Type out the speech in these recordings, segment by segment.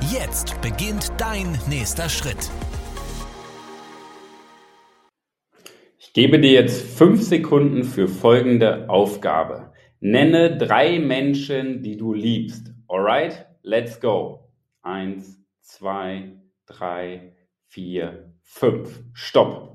Jetzt beginnt dein nächster Schritt. Ich gebe dir jetzt fünf Sekunden für folgende Aufgabe. Nenne drei Menschen, die du liebst. Alright? Let's go. Eins, zwei, drei, vier, fünf. Stopp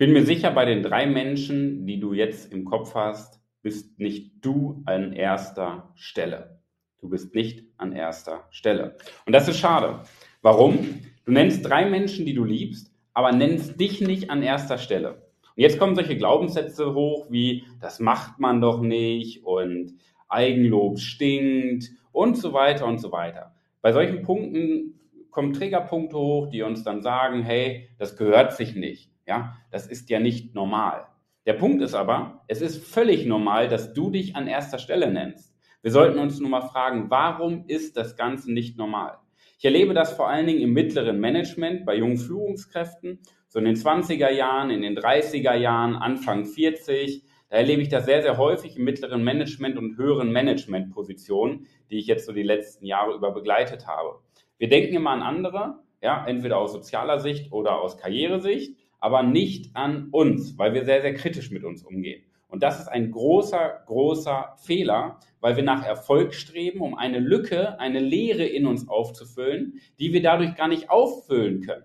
bin mir sicher, bei den drei Menschen, die du jetzt im Kopf hast, bist nicht du an erster Stelle. Du bist nicht an erster Stelle. Und das ist schade. Warum? Du nennst drei Menschen, die du liebst, aber nennst dich nicht an erster Stelle. Und jetzt kommen solche Glaubenssätze hoch wie, das macht man doch nicht und Eigenlob stinkt und so weiter und so weiter. Bei solchen Punkten kommen Trägerpunkte hoch, die uns dann sagen, hey, das gehört sich nicht. Ja, das ist ja nicht normal. Der Punkt ist aber, es ist völlig normal, dass du dich an erster Stelle nennst. Wir sollten uns nur mal fragen, warum ist das Ganze nicht normal? Ich erlebe das vor allen Dingen im mittleren Management bei jungen Führungskräften, so in den 20er Jahren, in den 30er Jahren, Anfang 40. Da erlebe ich das sehr, sehr häufig im mittleren Management und höheren Managementpositionen, die ich jetzt so die letzten Jahre über begleitet habe. Wir denken immer an andere, ja, entweder aus sozialer Sicht oder aus Karrieresicht aber nicht an uns, weil wir sehr, sehr kritisch mit uns umgehen. Und das ist ein großer, großer Fehler, weil wir nach Erfolg streben, um eine Lücke, eine Leere in uns aufzufüllen, die wir dadurch gar nicht auffüllen können.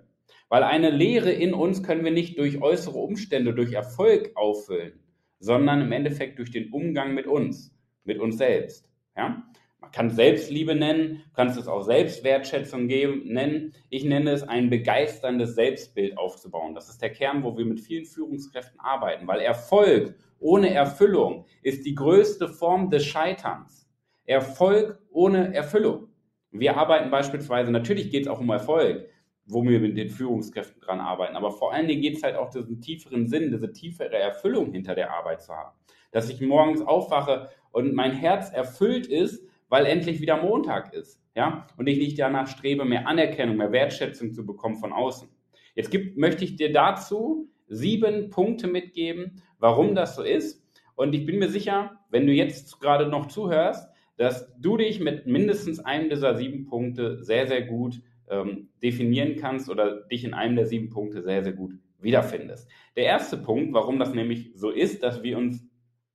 Weil eine Leere in uns können wir nicht durch äußere Umstände, durch Erfolg auffüllen, sondern im Endeffekt durch den Umgang mit uns, mit uns selbst. Ja? Man kann Selbstliebe nennen, kannst es auch Selbstwertschätzung geben, nennen. Ich nenne es ein begeisterndes Selbstbild aufzubauen. Das ist der Kern, wo wir mit vielen Führungskräften arbeiten, weil Erfolg ohne Erfüllung ist die größte Form des Scheiterns. Erfolg ohne Erfüllung. Wir arbeiten beispielsweise, natürlich geht es auch um Erfolg, wo wir mit den Führungskräften dran arbeiten, aber vor allen Dingen geht es halt auch diesen tieferen Sinn, diese tiefere Erfüllung hinter der Arbeit zu haben. Dass ich morgens aufwache und mein Herz erfüllt ist, weil endlich wieder Montag ist, ja, und ich nicht danach strebe, mehr Anerkennung, mehr Wertschätzung zu bekommen von außen. Jetzt gibt, möchte ich dir dazu sieben Punkte mitgeben, warum das so ist. Und ich bin mir sicher, wenn du jetzt gerade noch zuhörst, dass du dich mit mindestens einem dieser sieben Punkte sehr, sehr gut ähm, definieren kannst oder dich in einem der sieben Punkte sehr, sehr gut wiederfindest. Der erste Punkt, warum das nämlich so ist, dass wir uns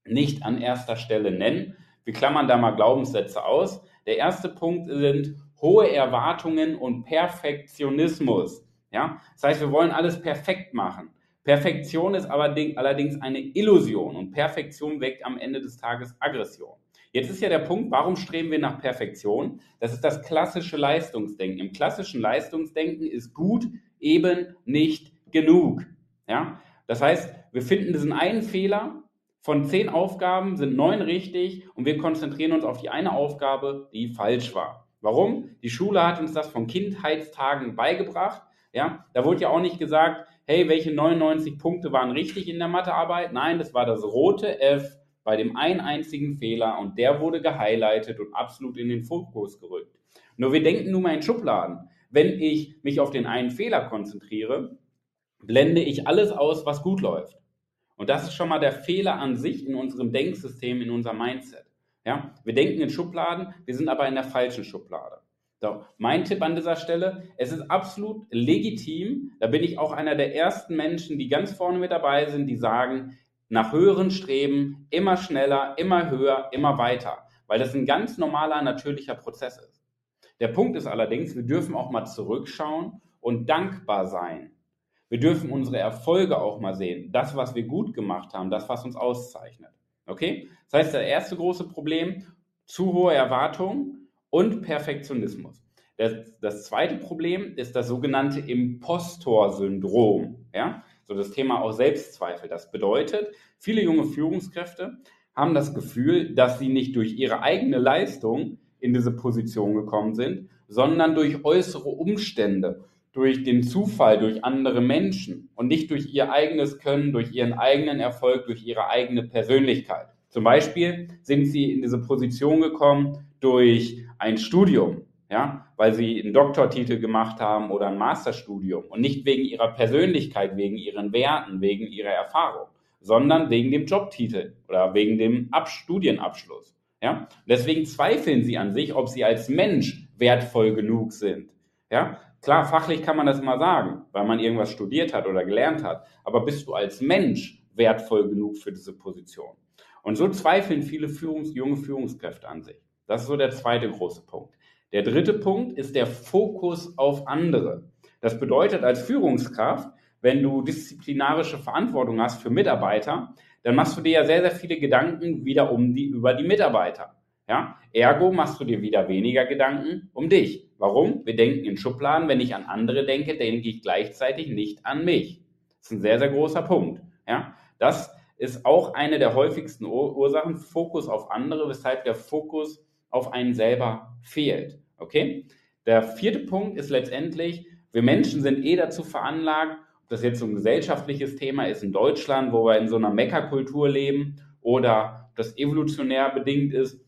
nicht an erster Stelle nennen, wir klammern da mal Glaubenssätze aus. Der erste Punkt sind hohe Erwartungen und Perfektionismus. Ja? Das heißt, wir wollen alles perfekt machen. Perfektion ist allerdings eine Illusion und Perfektion weckt am Ende des Tages Aggression. Jetzt ist ja der Punkt, warum streben wir nach Perfektion? Das ist das klassische Leistungsdenken. Im klassischen Leistungsdenken ist gut eben nicht genug. Ja? Das heißt, wir finden diesen einen Fehler von zehn Aufgaben sind neun richtig und wir konzentrieren uns auf die eine Aufgabe, die falsch war. Warum? Die Schule hat uns das von Kindheitstagen beigebracht. Ja, da wurde ja auch nicht gesagt, hey, welche 99 Punkte waren richtig in der Mathearbeit? Nein, das war das rote F bei dem einen einzigen Fehler und der wurde gehighlightet und absolut in den Fokus gerückt. Nur wir denken nun mal in Schubladen. Wenn ich mich auf den einen Fehler konzentriere, blende ich alles aus, was gut läuft. Und das ist schon mal der Fehler an sich in unserem Denksystem, in unserem Mindset. Ja, wir denken in Schubladen, wir sind aber in der falschen Schublade. So, mein Tipp an dieser Stelle, es ist absolut legitim, da bin ich auch einer der ersten Menschen, die ganz vorne mit dabei sind, die sagen, nach höheren Streben, immer schneller, immer höher, immer weiter, weil das ein ganz normaler, natürlicher Prozess ist. Der Punkt ist allerdings, wir dürfen auch mal zurückschauen und dankbar sein wir dürfen unsere Erfolge auch mal sehen. Das, was wir gut gemacht haben, das, was uns auszeichnet. Okay? Das heißt, das erste große Problem, zu hohe Erwartungen und Perfektionismus. Das, das zweite Problem ist das sogenannte Impostor-Syndrom. Ja? So das Thema auch Selbstzweifel. Das bedeutet, viele junge Führungskräfte haben das Gefühl, dass sie nicht durch ihre eigene Leistung in diese Position gekommen sind, sondern durch äußere Umstände, durch den Zufall, durch andere Menschen und nicht durch ihr eigenes Können, durch ihren eigenen Erfolg, durch ihre eigene Persönlichkeit. Zum Beispiel sind sie in diese Position gekommen durch ein Studium, ja, weil sie einen Doktortitel gemacht haben oder ein Masterstudium und nicht wegen ihrer Persönlichkeit, wegen ihren Werten, wegen ihrer Erfahrung, sondern wegen dem Jobtitel oder wegen dem Ab Studienabschluss. Ja? Deswegen zweifeln sie an sich, ob sie als Mensch wertvoll genug sind. Ja? Klar, fachlich kann man das immer sagen, weil man irgendwas studiert hat oder gelernt hat. Aber bist du als Mensch wertvoll genug für diese Position? Und so zweifeln viele Führungs-, junge Führungskräfte an sich. Das ist so der zweite große Punkt. Der dritte Punkt ist der Fokus auf andere. Das bedeutet als Führungskraft, wenn du disziplinarische Verantwortung hast für Mitarbeiter, dann machst du dir ja sehr, sehr viele Gedanken wieder um die, über die Mitarbeiter. Ja? Ergo machst du dir wieder weniger Gedanken um dich. Warum? Wir denken in Schubladen. Wenn ich an andere denke, denke ich gleichzeitig nicht an mich. Das ist ein sehr, sehr großer Punkt. Ja? Das ist auch eine der häufigsten Ursachen, Fokus auf andere, weshalb der Fokus auf einen selber fehlt. Okay? Der vierte Punkt ist letztendlich, wir Menschen sind eh dazu veranlagt, ob das jetzt so ein gesellschaftliches Thema ist in Deutschland, wo wir in so einer Meckerkultur leben oder das evolutionär bedingt ist,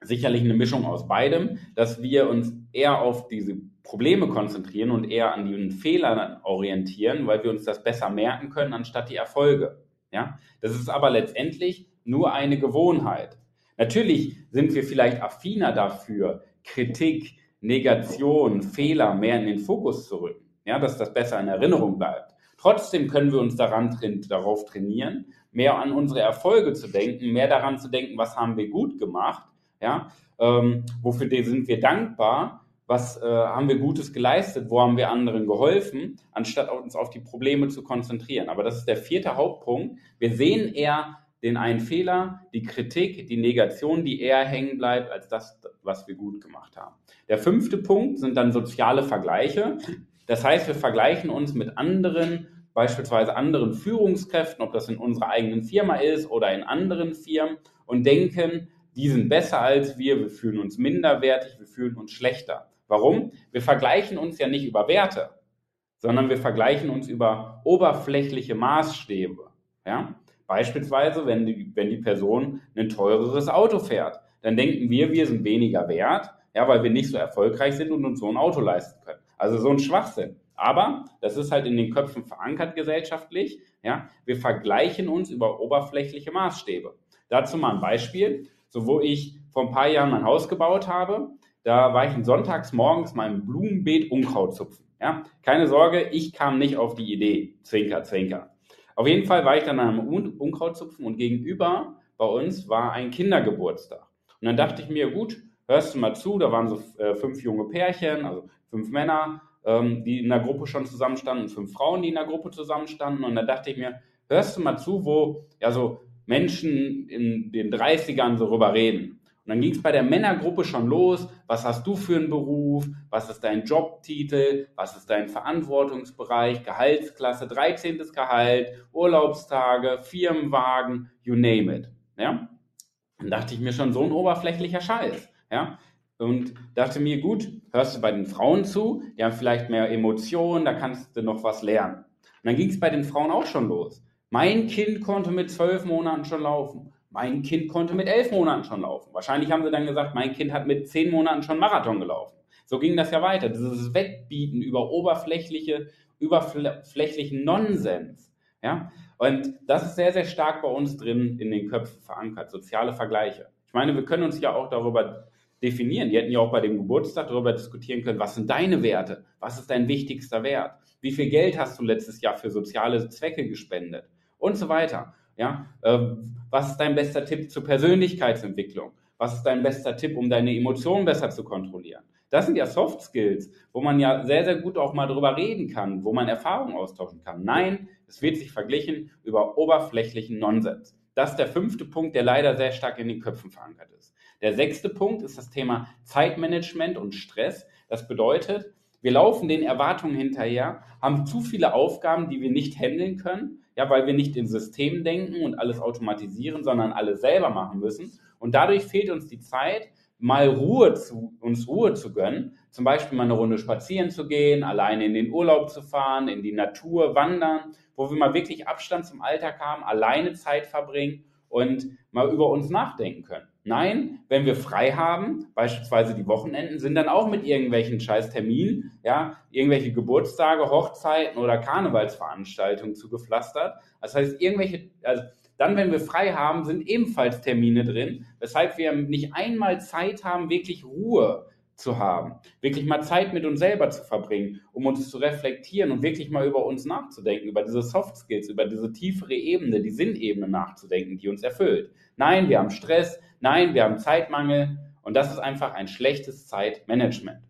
sicherlich eine Mischung aus beidem, dass wir uns eher auf diese Probleme konzentrieren und eher an den Fehlern orientieren, weil wir uns das besser merken können, anstatt die Erfolge. Ja? Das ist aber letztendlich nur eine Gewohnheit. Natürlich sind wir vielleicht affiner dafür, Kritik, Negation, Fehler mehr in den Fokus zu rücken, ja, dass das besser in Erinnerung bleibt. Trotzdem können wir uns daran, darauf trainieren, mehr an unsere Erfolge zu denken, mehr daran zu denken, was haben wir gut gemacht, ja, ähm, wofür sind wir dankbar, was äh, haben wir Gutes geleistet, wo haben wir anderen geholfen, anstatt uns auf die Probleme zu konzentrieren. Aber das ist der vierte Hauptpunkt. Wir sehen eher den einen Fehler, die Kritik, die Negation, die eher hängen bleibt, als das, was wir gut gemacht haben. Der fünfte Punkt sind dann soziale Vergleiche. Das heißt, wir vergleichen uns mit anderen, beispielsweise anderen Führungskräften, ob das in unserer eigenen Firma ist oder in anderen Firmen und denken, die sind besser als wir, wir fühlen uns minderwertig, wir fühlen uns schlechter. Warum? Wir vergleichen uns ja nicht über Werte, sondern wir vergleichen uns über oberflächliche Maßstäbe. Ja? Beispielsweise, wenn die, wenn die Person ein teureres Auto fährt, dann denken wir, wir sind weniger wert, ja, weil wir nicht so erfolgreich sind und uns so ein Auto leisten können. Also so ein Schwachsinn. Aber das ist halt in den Köpfen verankert gesellschaftlich. Ja, wir vergleichen uns über oberflächliche Maßstäbe. Dazu mal ein Beispiel. So, wo ich vor ein paar Jahren mein Haus gebaut habe, da war ich sonntags morgens im Blumenbeet Unkraut zupfen. Ja, keine Sorge, ich kam nicht auf die Idee. Zwinker, zwinker. Auf jeden Fall war ich dann am Unkrautzupfen und gegenüber bei uns war ein Kindergeburtstag. Und dann dachte ich mir, gut, hörst du mal zu, da waren so äh, fünf junge Pärchen, also fünf Männer, ähm, die in der Gruppe schon zusammenstanden, fünf Frauen, die in der Gruppe zusammenstanden. Und dann dachte ich mir, hörst du mal zu, wo ja so Menschen in den 30ern so rüber reden. Und dann ging es bei der Männergruppe schon los. Was hast du für einen Beruf? Was ist dein Jobtitel? Was ist dein Verantwortungsbereich? Gehaltsklasse, 13. Gehalt, Urlaubstage, Firmenwagen, you name it. Ja? Dann dachte ich mir schon, so ein oberflächlicher Scheiß. Ja? Und dachte mir, gut, hörst du bei den Frauen zu, die haben vielleicht mehr Emotionen, da kannst du noch was lernen. Und dann ging es bei den Frauen auch schon los. Mein Kind konnte mit zwölf Monaten schon laufen. Mein Kind konnte mit elf Monaten schon laufen. Wahrscheinlich haben sie dann gesagt, mein Kind hat mit zehn Monaten schon Marathon gelaufen. So ging das ja weiter. Dieses Wettbieten über oberflächliche, überflächlichen Nonsens. Ja? Und das ist sehr, sehr stark bei uns drin in den Köpfen verankert. Soziale Vergleiche. Ich meine, wir können uns ja auch darüber definieren. Die hätten ja auch bei dem Geburtstag darüber diskutieren können, was sind deine Werte? Was ist dein wichtigster Wert? Wie viel Geld hast du letztes Jahr für soziale Zwecke gespendet? Und so weiter. Ja, ähm, was ist dein bester Tipp zur Persönlichkeitsentwicklung? Was ist dein bester Tipp, um deine Emotionen besser zu kontrollieren? Das sind ja Soft Skills, wo man ja sehr, sehr gut auch mal drüber reden kann, wo man Erfahrungen austauschen kann. Nein, es wird sich verglichen über oberflächlichen Nonsens. Das ist der fünfte Punkt, der leider sehr stark in den Köpfen verankert ist. Der sechste Punkt ist das Thema Zeitmanagement und Stress. Das bedeutet, wir laufen den Erwartungen hinterher, haben zu viele Aufgaben, die wir nicht handeln können ja, weil wir nicht in Systemen denken und alles automatisieren, sondern alles selber machen müssen. Und dadurch fehlt uns die Zeit, mal Ruhe zu, uns Ruhe zu gönnen, zum Beispiel mal eine Runde spazieren zu gehen, alleine in den Urlaub zu fahren, in die Natur wandern, wo wir mal wirklich Abstand zum Alltag haben, alleine Zeit verbringen und mal über uns nachdenken können. Nein, wenn wir frei haben, beispielsweise die Wochenenden, sind dann auch mit irgendwelchen Scheißterminen, ja, irgendwelche Geburtstage, Hochzeiten oder Karnevalsveranstaltungen zugepflastert. Das heißt, irgendwelche, also dann, wenn wir frei haben, sind ebenfalls Termine drin, weshalb wir nicht einmal Zeit haben, wirklich Ruhe zu haben, wirklich mal Zeit mit uns selber zu verbringen, um uns zu reflektieren und wirklich mal über uns nachzudenken, über diese Soft Skills, über diese tiefere Ebene, die Sinnebene nachzudenken, die uns erfüllt. Nein, wir haben Stress, nein, wir haben Zeitmangel und das ist einfach ein schlechtes Zeitmanagement.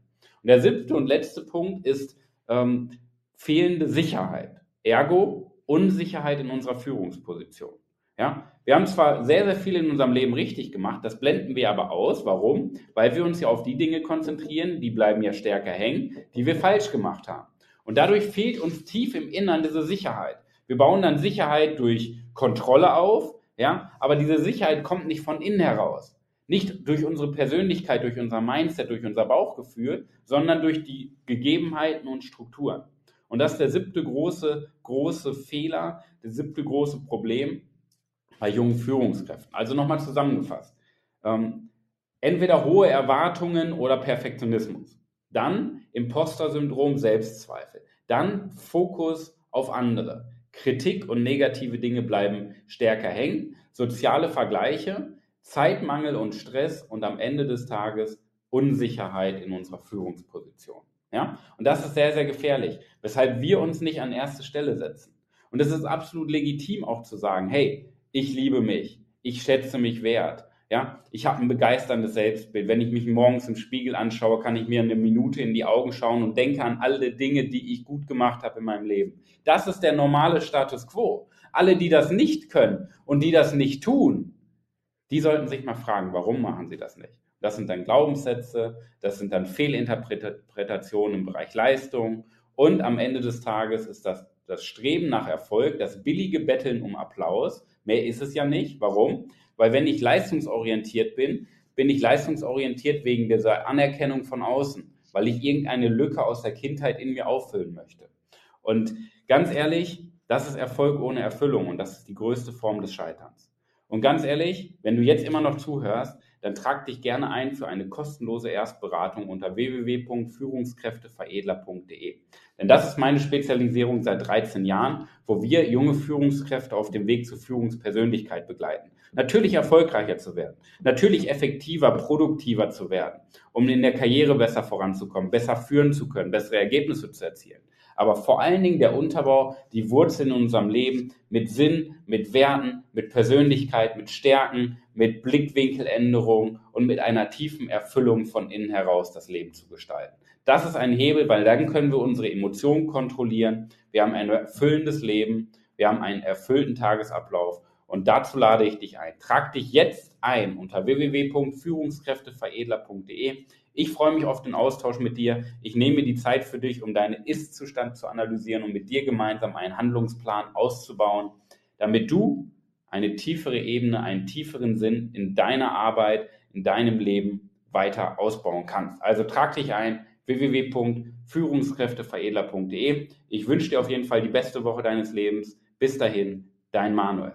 Und der siebte und letzte Punkt ist ähm, fehlende Sicherheit, ergo Unsicherheit in unserer Führungsposition. Ja, wir haben zwar sehr, sehr viel in unserem Leben richtig gemacht, das blenden wir aber aus. Warum? Weil wir uns ja auf die Dinge konzentrieren, die bleiben ja stärker hängen, die wir falsch gemacht haben. Und dadurch fehlt uns tief im Innern diese Sicherheit. Wir bauen dann Sicherheit durch Kontrolle auf, ja, aber diese Sicherheit kommt nicht von innen heraus. Nicht durch unsere Persönlichkeit, durch unser Mindset, durch unser Bauchgefühl, sondern durch die Gegebenheiten und Strukturen. Und das ist der siebte große, große Fehler, der siebte große Problem, bei jungen Führungskräften. Also nochmal zusammengefasst. Ähm, entweder hohe Erwartungen oder Perfektionismus. Dann Imposter-Syndrom, Selbstzweifel. Dann Fokus auf andere. Kritik und negative Dinge bleiben stärker hängen. Soziale Vergleiche, Zeitmangel und Stress und am Ende des Tages Unsicherheit in unserer Führungsposition. Ja? Und das ist sehr, sehr gefährlich, weshalb wir uns nicht an erste Stelle setzen. Und es ist absolut legitim auch zu sagen, hey, ich liebe mich, ich schätze mich wert. Ja, ich habe ein begeisterndes Selbstbild. Wenn ich mich morgens im Spiegel anschaue, kann ich mir eine Minute in die Augen schauen und denke an alle Dinge, die ich gut gemacht habe in meinem Leben. Das ist der normale Status quo. Alle, die das nicht können und die das nicht tun, die sollten sich mal fragen, warum machen sie das nicht? Das sind dann Glaubenssätze, das sind dann Fehlinterpretationen im Bereich Leistung und am Ende des Tages ist das das Streben nach Erfolg, das billige Betteln um Applaus, Mehr ist es ja nicht. Warum? Weil wenn ich leistungsorientiert bin, bin ich leistungsorientiert wegen dieser Anerkennung von außen, weil ich irgendeine Lücke aus der Kindheit in mir auffüllen möchte. Und ganz ehrlich, das ist Erfolg ohne Erfüllung und das ist die größte Form des Scheiterns. Und ganz ehrlich, wenn du jetzt immer noch zuhörst, dann trag dich gerne ein für eine kostenlose Erstberatung unter www.führungskräfteveredler.de. Denn das ist meine Spezialisierung seit 13 Jahren, wo wir junge Führungskräfte auf dem Weg zur Führungspersönlichkeit begleiten. Natürlich erfolgreicher zu werden, natürlich effektiver, produktiver zu werden, um in der Karriere besser voranzukommen, besser führen zu können, bessere Ergebnisse zu erzielen aber vor allen Dingen der Unterbau, die Wurzeln in unserem Leben mit Sinn, mit Werten, mit Persönlichkeit, mit Stärken, mit Blickwinkeländerung und mit einer tiefen Erfüllung von innen heraus das Leben zu gestalten. Das ist ein Hebel, weil dann können wir unsere Emotionen kontrollieren. Wir haben ein erfüllendes Leben, wir haben einen erfüllten Tagesablauf und dazu lade ich dich ein. Trag dich jetzt ein unter www.führungskräfteveredler.de. Ich freue mich auf den Austausch mit dir. Ich nehme die Zeit für dich, um deinen Ist-Zustand zu analysieren und mit dir gemeinsam einen Handlungsplan auszubauen, damit du eine tiefere Ebene, einen tieferen Sinn in deiner Arbeit, in deinem Leben weiter ausbauen kannst. Also trag dich ein www.führungskräfteveredler.de. Ich wünsche dir auf jeden Fall die beste Woche deines Lebens. Bis dahin, dein Manuel.